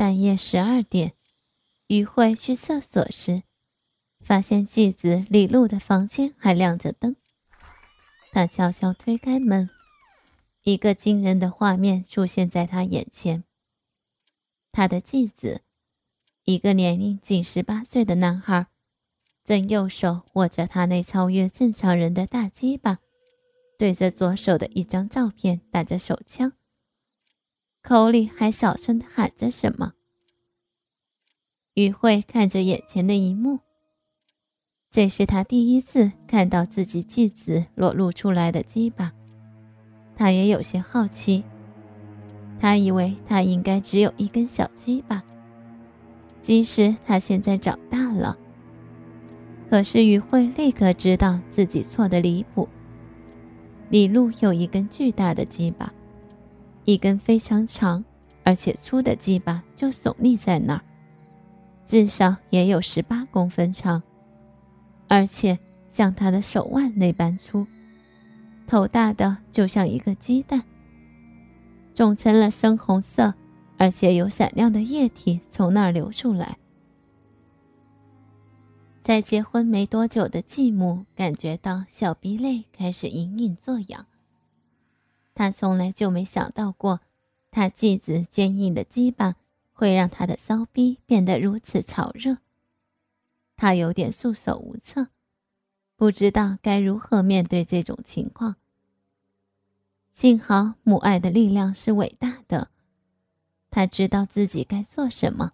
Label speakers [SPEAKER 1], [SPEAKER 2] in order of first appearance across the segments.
[SPEAKER 1] 半夜十二点，于慧去厕所时，发现继子李璐的房间还亮着灯。他悄悄推开门，一个惊人的画面出现在他眼前。他的继子，一个年龄仅十八岁的男孩，正右手握着他那超越正常人的大鸡巴，对着左手的一张照片打着手枪。口里还小声的喊着什么。于慧看着眼前的一幕，这是他第一次看到自己继子裸露出来的鸡巴，他也有些好奇。他以为他应该只有一根小鸡巴，即使他现在长大了。可是于慧立刻知道自己错的离谱。李璐有一根巨大的鸡巴。一根非常长而且粗的鸡巴就耸立在那儿，至少也有十八公分长，而且像他的手腕那般粗，头大的就像一个鸡蛋，肿成了深红色，而且有闪亮的液体从那儿流出来。在结婚没多久的继母感觉到小鼻泪开始隐隐作痒。他从来就没想到过，他继子坚硬的鸡巴会让他的骚逼变得如此潮热。他有点束手无策，不知道该如何面对这种情况。幸好母爱的力量是伟大的，他知道自己该做什么。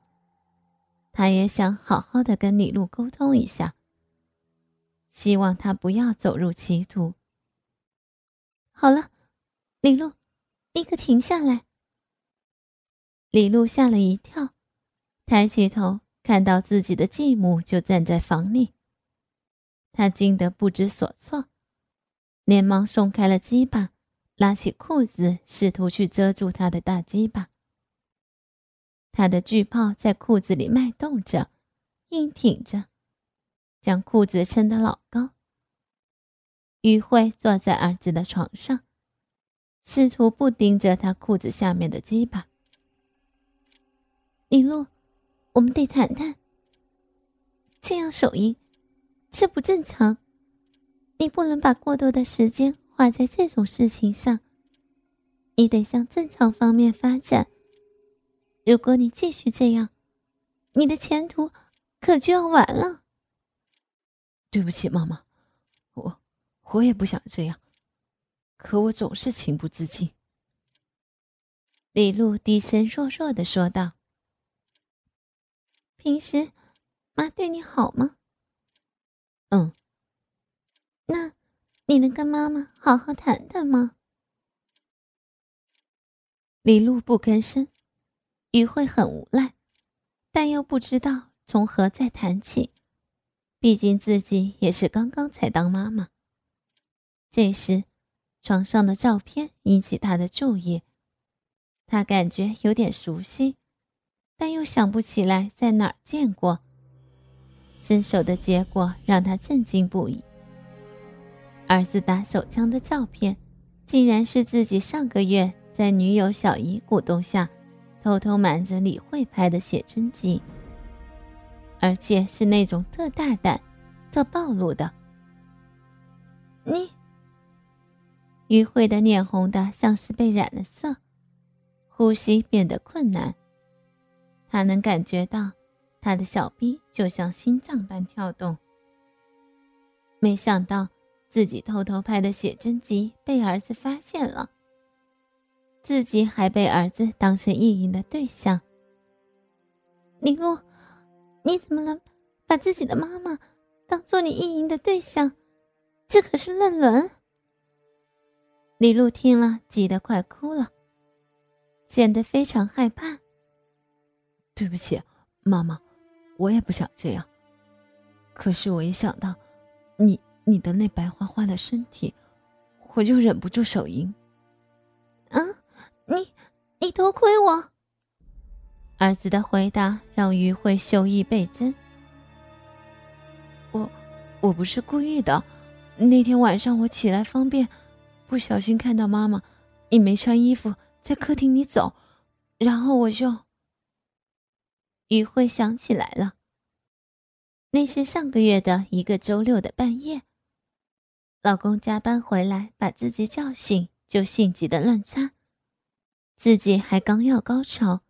[SPEAKER 1] 他也想好好的跟李璐沟通一下，希望他不要走入歧途。好了。李璐，立刻停下来！李璐吓了一跳，抬起头，看到自己的继母就站在房里，他惊得不知所措，连忙松开了鸡巴，拉起裤子，试图去遮住他的大鸡巴。他的巨炮在裤子里脉动着，硬挺着，将裤子撑得老高。于慧坐在儿子的床上。试图不盯着他裤子下面的鸡巴。李璐，我们得谈谈。这样手淫，这不正常。你不能把过多的时间花在这种事情上，你得向正常方面发展。如果你继续这样，你的前途可就要完了。
[SPEAKER 2] 对不起，妈妈，我我也不想这样。可我总是情不自禁。
[SPEAKER 1] 李露低声弱弱的说道：“平时，妈对你好吗？”“
[SPEAKER 2] 嗯。”“
[SPEAKER 1] 那，你能跟妈妈好好谈谈吗？”李露不吭声，于慧很无奈，但又不知道从何再谈起，毕竟自己也是刚刚才当妈妈。这时。床上的照片引起他的注意，他感觉有点熟悉，但又想不起来在哪儿见过。伸手的结果让他震惊不已。儿子打手枪的照片，竟然是自己上个月在女友小姨鼓动下，偷偷瞒着李慧拍的写真集，而且是那种特大胆、特暴露的。你。于慧的脸红的像是被染了色，呼吸变得困难。他能感觉到，他的小臂就像心脏般跳动。没想到自己偷偷拍的写真集被儿子发现了，自己还被儿子当成意淫的对象。李璐，你怎么能把自己的妈妈当做你意淫的对象？这可是乱伦！李璐听了，急得快哭了，显得非常害怕。
[SPEAKER 2] 对不起，妈妈，我也不想这样。可是我一想到你你的那白花花的身体，我就忍不住手淫。
[SPEAKER 1] 啊，你你偷窥我！儿子的回答让于慧羞意倍增。
[SPEAKER 2] 我我不是故意的，那天晚上我起来方便。不小心看到妈妈，你没穿衣服在客厅里走，然后我就。
[SPEAKER 1] 于慧想起来了，那是上个月的一个周六的半夜，老公加班回来把自己叫醒，就性急的乱擦，自己还刚要高潮，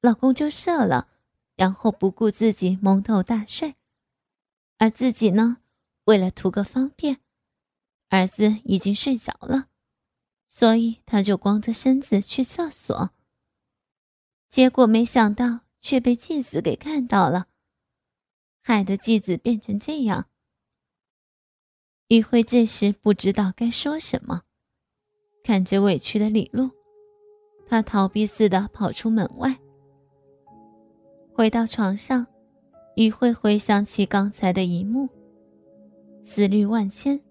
[SPEAKER 1] 老公就射了，然后不顾自己蒙头大睡，而自己呢，为了图个方便，儿子已经睡着了，所以他就光着身子去厕所，结果没想到。却被继子给看到了，害得继子变成这样。于慧这时不知道该说什么，看着委屈的李璐，他逃避似的跑出门外。回到床上，于辉回想起刚才的一幕，思虑万千，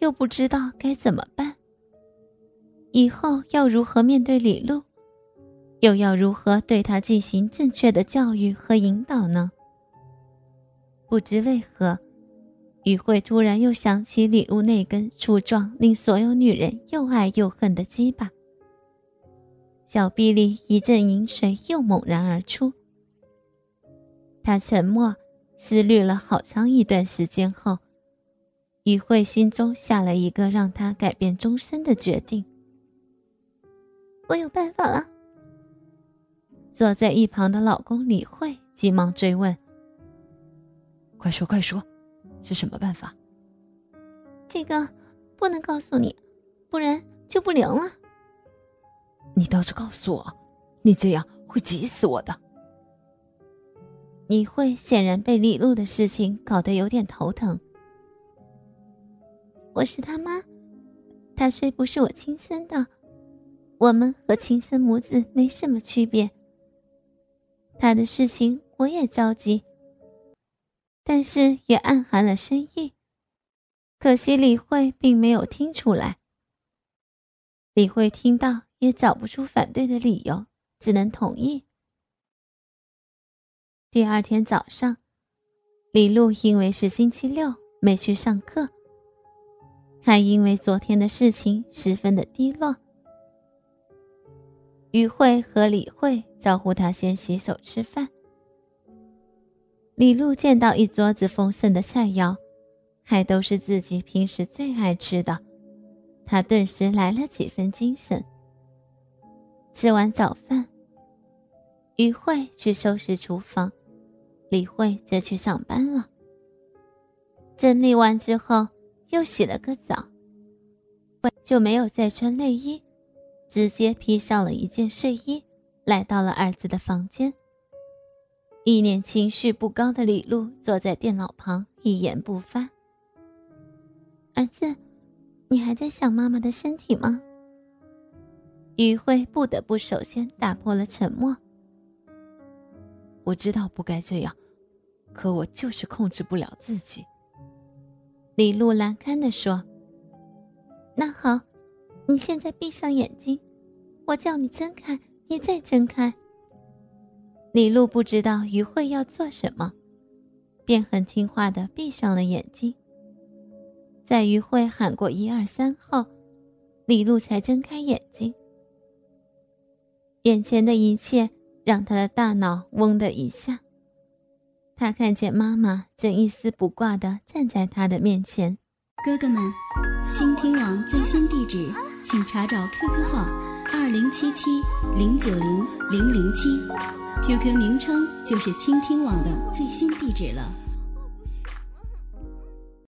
[SPEAKER 1] 又不知道该怎么办。以后要如何面对李璐？又要如何对他进行正确的教育和引导呢？不知为何，于慧突然又想起李璐那根粗壮、令所有女人又爱又恨的鸡巴，小臂里一阵淫水又猛然而出。他沉默思虑了好长一段时间后，于慧心中下了一个让他改变终身的决定：我有办法了。坐在一旁的老公李慧急忙追问：“
[SPEAKER 2] 快说快说，是什么办法？”
[SPEAKER 1] 这个不能告诉你，不然就不灵了。
[SPEAKER 2] 你倒是告诉我，你这样会急死我的。
[SPEAKER 1] 李慧显然被李璐的事情搞得有点头疼。我是他妈，他虽不是我亲生的，我们和亲生母子没什么区别。他的事情我也着急，但是也暗含了深意。可惜李慧并没有听出来。李慧听到也找不出反对的理由，只能同意。第二天早上，李璐因为是星期六没去上课，还因为昨天的事情十分的低落。于慧和李慧招呼他先洗手吃饭。李璐见到一桌子丰盛的菜肴，还都是自己平时最爱吃的，他顿时来了几分精神。吃完早饭，于慧去收拾厨房，李慧则去上班了。整理完之后，又洗了个澡，就没有再穿内衣。直接披上了一件睡衣，来到了儿子的房间。一脸情绪不高的李璐坐在电脑旁，一言不发。儿子，你还在想妈妈的身体吗？于慧不得不首先打破了沉默。
[SPEAKER 2] 我知道不该这样，可我就是控制不了自己。
[SPEAKER 1] 李露难堪地说：“那好。”你现在闭上眼睛，我叫你睁开，你再睁开。李璐不知道于慧要做什么，便很听话的闭上了眼睛。在于慧喊过一二三后，李璐才睁开眼睛。眼前的一切让他的大脑嗡的一下，他看见妈妈正一丝不挂的站在他的面前。
[SPEAKER 3] 哥哥们，倾听网最新地址。请查找 QQ 号二零七七零九零零零七，QQ 名称就是倾听网的最新地址了。